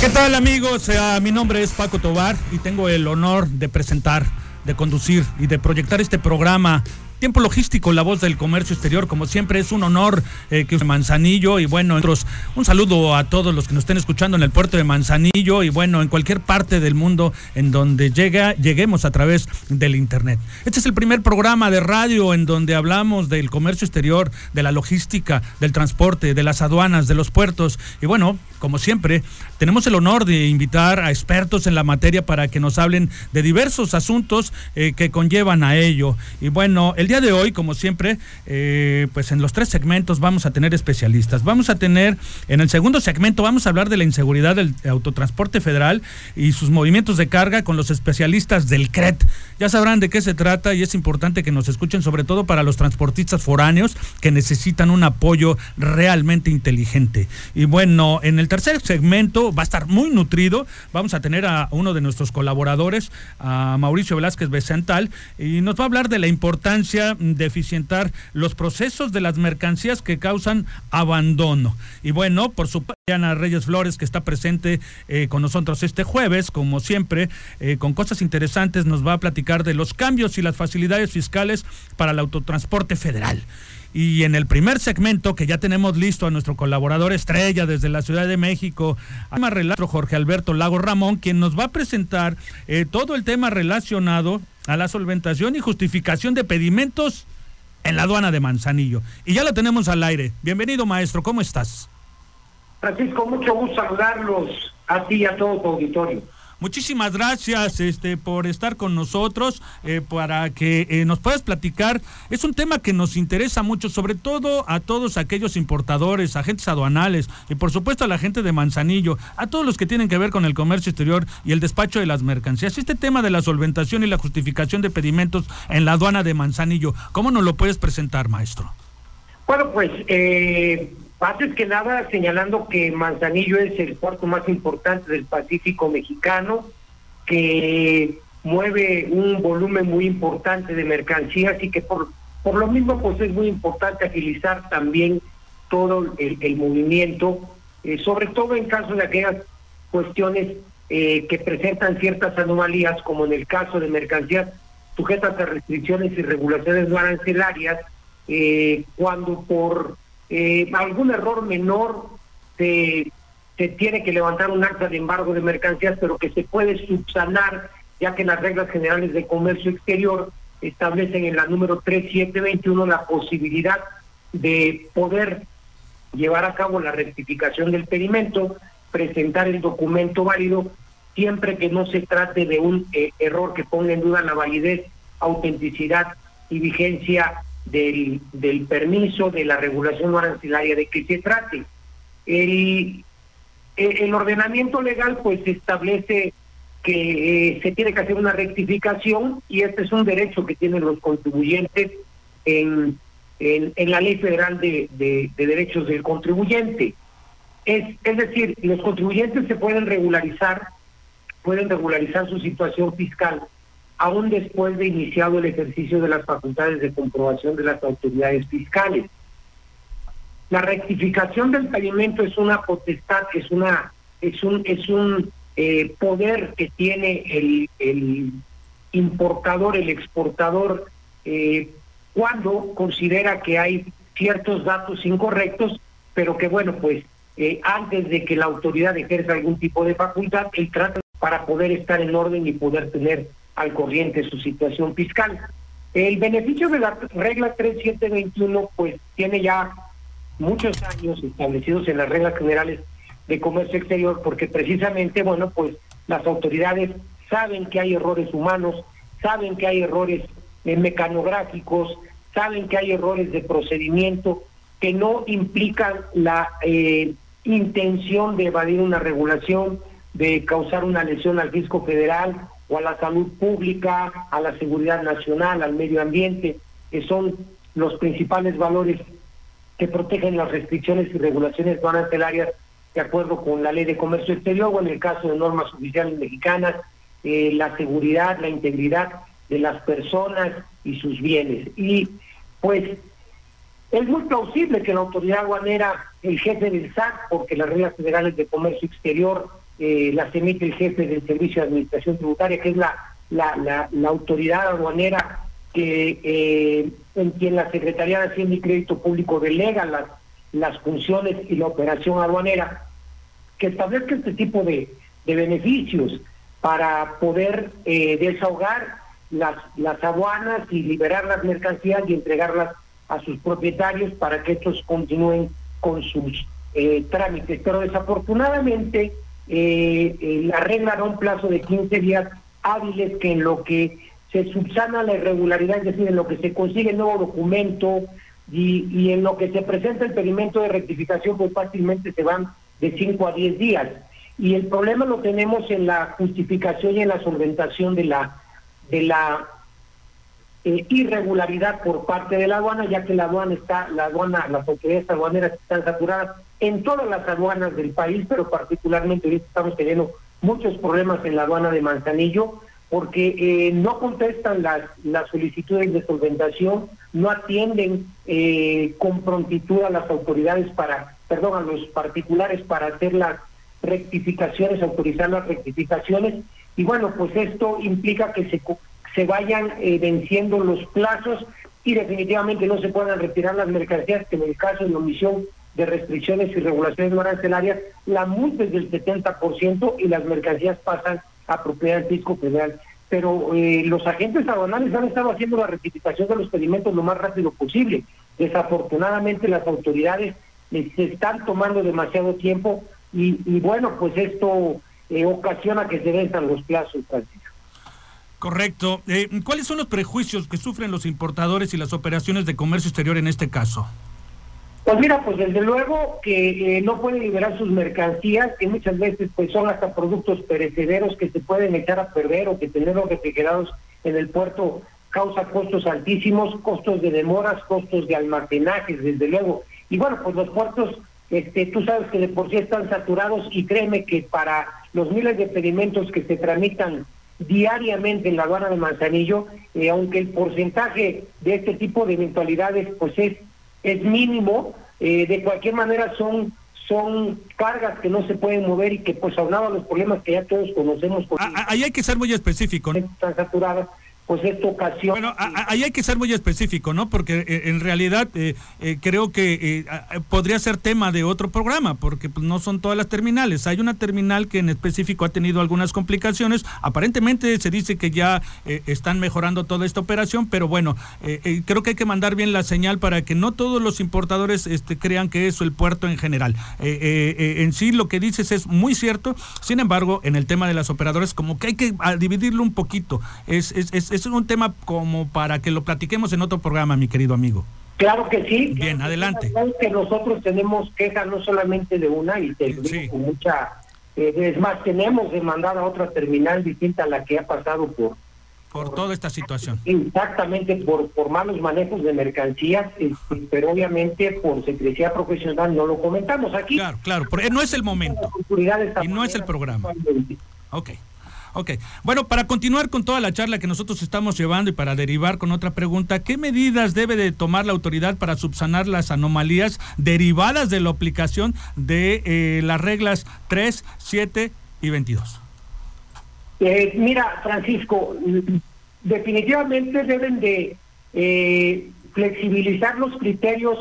¿Qué tal amigos? Eh, mi nombre es Paco Tobar y tengo el honor de presentar, de conducir y de proyectar este programa Tiempo logístico, la voz del comercio exterior, como siempre es un honor eh, que Manzanillo y bueno, otros, un saludo a todos los que nos estén escuchando en el puerto de Manzanillo y bueno, en cualquier parte del mundo en donde llega, lleguemos a través del internet. Este es el primer programa de radio en donde hablamos del comercio exterior, de la logística, del transporte, de las aduanas, de los puertos y bueno, como siempre, tenemos el honor de invitar a expertos en la materia para que nos hablen de diversos asuntos eh, que conllevan a ello. Y bueno, el día de hoy, como siempre, eh, pues en los tres segmentos vamos a tener especialistas. Vamos a tener, en el segundo segmento, vamos a hablar de la inseguridad del autotransporte federal y sus movimientos de carga con los especialistas del CRET. Ya sabrán de qué se trata y es importante que nos escuchen, sobre todo para los transportistas foráneos que necesitan un apoyo realmente inteligente. Y bueno, en el tercer segmento va a estar muy nutrido. Vamos a tener a uno de nuestros colaboradores, a Mauricio Velázquez Becental, y nos va a hablar de la importancia de eficientar los procesos de las mercancías que causan abandono. Y bueno, por su Ana Reyes Flores, que está presente eh, con nosotros este jueves, como siempre, eh, con cosas interesantes, nos va a platicar de los cambios y las facilidades fiscales para el autotransporte federal. Y en el primer segmento, que ya tenemos listo a nuestro colaborador estrella desde la Ciudad de México, a relato Jorge Alberto Lago Ramón, quien nos va a presentar eh, todo el tema relacionado a la solventación y justificación de pedimentos en la aduana de Manzanillo. Y ya la tenemos al aire. Bienvenido, maestro, ¿cómo estás? Francisco, mucho gusto saludarlos a ti y a todo tu auditorio. Muchísimas gracias este, por estar con nosotros, eh, para que eh, nos puedas platicar. Es un tema que nos interesa mucho, sobre todo a todos aquellos importadores, agentes aduanales y por supuesto a la gente de Manzanillo, a todos los que tienen que ver con el comercio exterior y el despacho de las mercancías. Este tema de la solventación y la justificación de pedimentos en la aduana de Manzanillo, ¿cómo nos lo puedes presentar, maestro? Bueno, pues eh, antes que nada, señalando que Manzanillo es el puerto más importante del Pacífico mexicano, que mueve un volumen muy importante de mercancías y que por, por lo mismo pues es muy importante agilizar también todo el, movimiento, eh, sobre todo en caso de aquellas cuestiones eh, que presentan ciertas anomalías, como en el caso de mercancías sujetas a restricciones y regulaciones no arancelarias, eh, cuando por eh, algún error menor se, tiene que levantar un acta de embargo de mercancías, pero que se puede subsanar, ya que las reglas generales de comercio exterior establecen en la número 3721 la posibilidad de poder llevar a cabo la rectificación del pedimento, presentar el documento válido, siempre que no se trate de un eh, error que ponga en duda la validez, autenticidad y vigencia del, del permiso, de la regulación arancelaria de que se trate. El, el ordenamiento legal pues establece que eh, se tiene que hacer una rectificación y este es un derecho que tienen los contribuyentes en, en, la Ley Federal de, de, de, Derechos del Contribuyente. Es, es decir, los contribuyentes se pueden regularizar, pueden regularizar su situación fiscal aún después de iniciado el ejercicio de las facultades de comprobación de las autoridades fiscales. La rectificación del pedimento es una potestad, es una es un es un eh, poder que tiene el, el, importador, el exportador, eh, cuando considera que hay ciertos datos incorrectos, pero que bueno, pues eh, antes de que la autoridad ejerza algún tipo de facultad, él trata para poder estar en orden y poder tener al corriente su situación fiscal. El beneficio de la regla 3721 pues tiene ya muchos años establecidos en las reglas generales de comercio exterior porque precisamente, bueno, pues las autoridades saben que hay errores humanos, saben que hay errores eh, mecanográficos, saben que hay errores de procedimiento que no implican la eh, intención de evadir una regulación, de causar una lesión al fisco federal o a la salud pública, a la seguridad nacional, al medio ambiente, que son los principales valores que protegen las restricciones y regulaciones arancelarias de acuerdo con la ley de comercio exterior o en el caso de normas oficiales mexicanas, eh, la seguridad, la integridad de las personas y sus bienes. Y pues es muy plausible que la autoridad aduanera, el jefe del SAT, porque las reglas federales de comercio exterior eh, las emite el jefe del Servicio de Administración Tributaria, que es la, la, la, autoridad aduanera que eh, en quien la Secretaría de Hacienda y Crédito Público delega las, las funciones y la operación aduanera, que establezca este tipo de, de beneficios para poder eh, desahogar las, las aduanas y liberar las mercancías y entregarlas a sus propietarios para que estos continúen con sus eh, trámites. Pero desafortunadamente eh, eh, la regla da un plazo de 15 días hábiles que en lo que se subsana la irregularidad, es decir, en lo que se consigue el nuevo documento y, en lo que se presenta el pedimento de rectificación, pues fácilmente se van de 5 a 10 días. Y el problema lo tenemos en la justificación y en la solventación de la de la eh, irregularidad por parte de la aduana, ya que la aduana está, la aduana, las autoridades aduaneras están saturadas en todas las aduanas del país, pero particularmente ahorita estamos teniendo muchos problemas en la aduana de Manzanillo, porque eh, no contestan las, las solicitudes de solventación, no atienden eh, con prontitud a las autoridades para, perdón, a los particulares para hacer las rectificaciones, autorizar las rectificaciones, y bueno, pues esto implica que se se vayan eh, venciendo los plazos y definitivamente no se puedan retirar las mercancías, que en el caso de la omisión de restricciones y regulaciones no arancelarias, la multa es del 70% y las mercancías pasan a propiedad del fisco federal. Pero eh, los agentes aduanales han estado haciendo la rectificación de los pedimentos lo más rápido posible. Desafortunadamente las autoridades eh, se están tomando demasiado tiempo y, bueno, pues esto ocasiona que se venzan los plazos, Francisco. Correcto. Eh, ¿Cuáles son los prejuicios que sufren los importadores y las operaciones de comercio exterior en este caso? Pues mira, pues desde luego que eh, no pueden liberar sus mercancías, que muchas veces pues son hasta productos perecederos que se pueden echar a perder o que tenerlos refrigerados en el puerto causa costos altísimos, costos de demoras, costos de almacenaje, desde luego. Y bueno, pues los puertos, este, tú sabes que de por sí están saturados y créeme que para los miles de pedimentos que se tramitan diariamente en la aduana de Manzanillo, eh, aunque el porcentaje de este tipo de eventualidades pues es, es mínimo, eh, de cualquier manera son son cargas que no se pueden mover y que pues aunado a los problemas que ya todos conocemos. Ah, ah, ahí hay que ser muy específico. Están saturadas, pues esta ocasión. Bueno, ahí hay que ser muy específico, ¿no? Porque eh, en realidad eh, eh, creo que podría ser tema de otro programa, porque pues, no son todas las terminales. Hay una terminal que en específico ha tenido algunas complicaciones. Aparentemente se dice que ya están mejorando toda esta operación, pero bueno, creo que hay que mandar bien la señal para que no todos los importadores este, crean que eso el puerto en general. en sí lo que dices es muy cierto. Sin embargo, en el tema de las operadoras, como que hay que dividirlo un poquito. es, es es un tema como para que lo platiquemos en otro programa, mi querido amigo. Claro que sí. Bien, adelante. Que nosotros tenemos quejas no solamente de una y te con mucha... Eh, es más, tenemos demandada otra terminal distinta a la que ha pasado por... Por, toda esta situación. Exactamente, por, por malos manejos de mercancías, este, pero obviamente por secrecía profesional no lo comentamos aquí. Claro, claro, no es el momento. Y no es el programa. Ok. Ok. Bueno, para continuar con toda la charla que nosotros estamos llevando y para derivar con otra pregunta, ¿qué medidas debe de tomar la autoridad para subsanar las anomalías derivadas de la aplicación de eh, las reglas 3, 7 y 22? Eh, mira, Francisco, definitivamente deben de eh, flexibilizar los criterios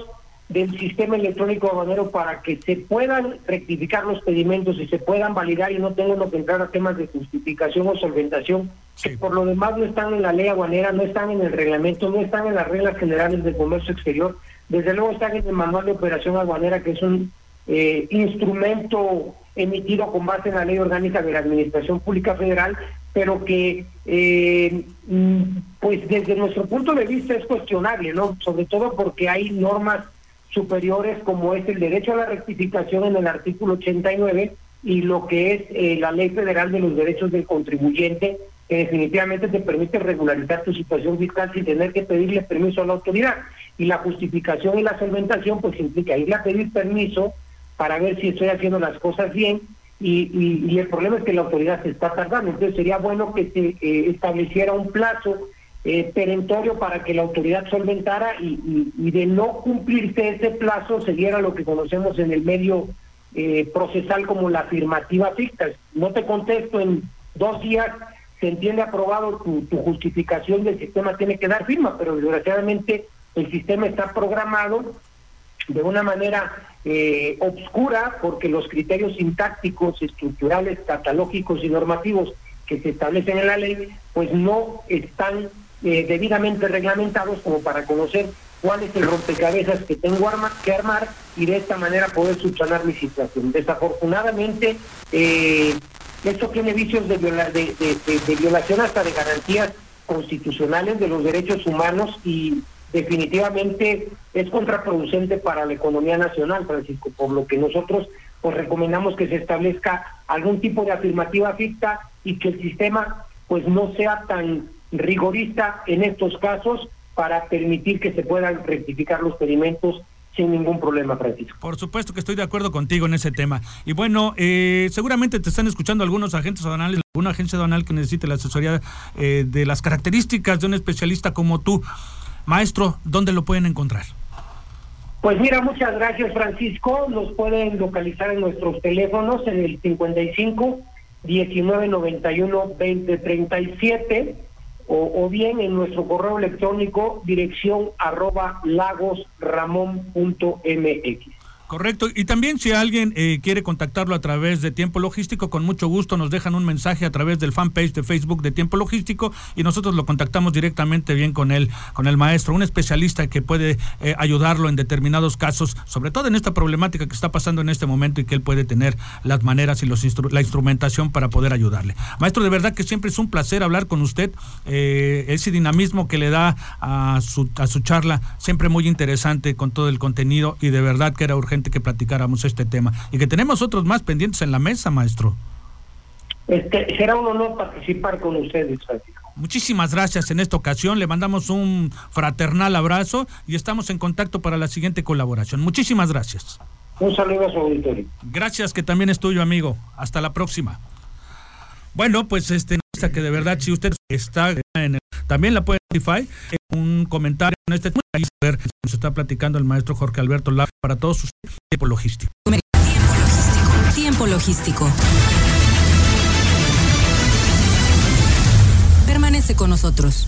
del sistema electrónico aduanero para que se puedan rectificar los pedimentos y se puedan validar y no tengan que entrar a temas de justificación o solventación, que por lo demás no están en la ley aduanera, no están en el reglamento, no están en las reglas generales del comercio exterior, desde luego están en el manual de operación aduanera, que es un eh, instrumento emitido con base en la ley orgánica de la Administración Pública Federal, pero que eh, mm, pues desde nuestro punto de vista es cuestionable, ¿no? Sobre todo porque hay normas superiores como es el derecho a la rectificación en el artículo 89 y lo que es eh, la Ley Federal de los Derechos del Contribuyente, que definitivamente te permite regularizar tu situación fiscal sin tener que pedirle permiso a la autoridad. Y la justificación y la solventación pues implica irle a pedir permiso para ver si estoy haciendo las cosas bien y, y, el problema es que la autoridad se está tardando. Entonces sería bueno que se eh, estableciera un plazo eh, perentorio para que la autoridad solventara y, y, de no cumplirse ese plazo se diera lo que conocemos en el medio eh, procesal como la afirmativa ficta. No te contesto en dos días, se entiende aprobado tu, tu justificación del sistema tiene que dar firma, pero desgraciadamente el sistema está programado de una manera eh, obscura porque los criterios sintácticos, estructurales, catalógicos y normativos que se establecen en la ley, pues no están eh, debidamente reglamentados como para conocer cuál es el rompecabezas que tengo arma, que armar y de esta manera poder subsanar mi situación. Desafortunadamente, eh, esto tiene vicios de, de violación hasta de garantías constitucionales de los derechos humanos y definitivamente es contraproducente para la economía nacional, Francisco, por lo que nosotros pues recomendamos que se establezca algún tipo de afirmativa ficta y que el sistema pues no sea tan rigorista en estos casos para permitir que se puedan rectificar los pedimentos sin ningún problema, Francisco. Por supuesto que estoy de acuerdo contigo en ese tema. Y bueno, eh, seguramente te están escuchando algunos agentes aduanales, alguna agencia aduanal que necesite la asesoría eh, de las características de un especialista como tú. Maestro, ¿dónde lo pueden encontrar? Pues mira, muchas gracias Francisco. Nos pueden localizar en nuestros teléfonos en el 55 1991 2037 o, o bien en nuestro correo electrónico dirección arroba lagosramón.mx. Correcto. Y también si alguien eh, quiere contactarlo a través de Tiempo Logístico, con mucho gusto nos dejan un mensaje a través del fanpage de Facebook de Tiempo Logístico y nosotros lo contactamos directamente bien con él, con el maestro, un especialista que puede eh, ayudarlo en determinados casos, sobre todo en esta problemática que está pasando en este momento y que él puede tener las maneras y los la instrumentación para poder ayudarle. Maestro, de verdad que siempre es un placer hablar con usted. Eh, ese dinamismo que le da a su, a su charla, siempre muy interesante con todo el contenido y de verdad que era urgente que platicáramos este tema y que tenemos otros más pendientes en la mesa, maestro. Este, será un honor participar con ustedes, Muchísimas gracias en esta ocasión. Le mandamos un fraternal abrazo y estamos en contacto para la siguiente colaboración. Muchísimas gracias. Un saludo a su auditorio. Gracias, que también es tuyo, amigo. Hasta la próxima. Bueno, pues este que de verdad si usted está en el, también la puede Spotify, un comentario en este ver nos está platicando el maestro Jorge Alberto Lara para todos sus tiempo logístico. Tiempo logístico. Tiempo logístico. Permanece con nosotros.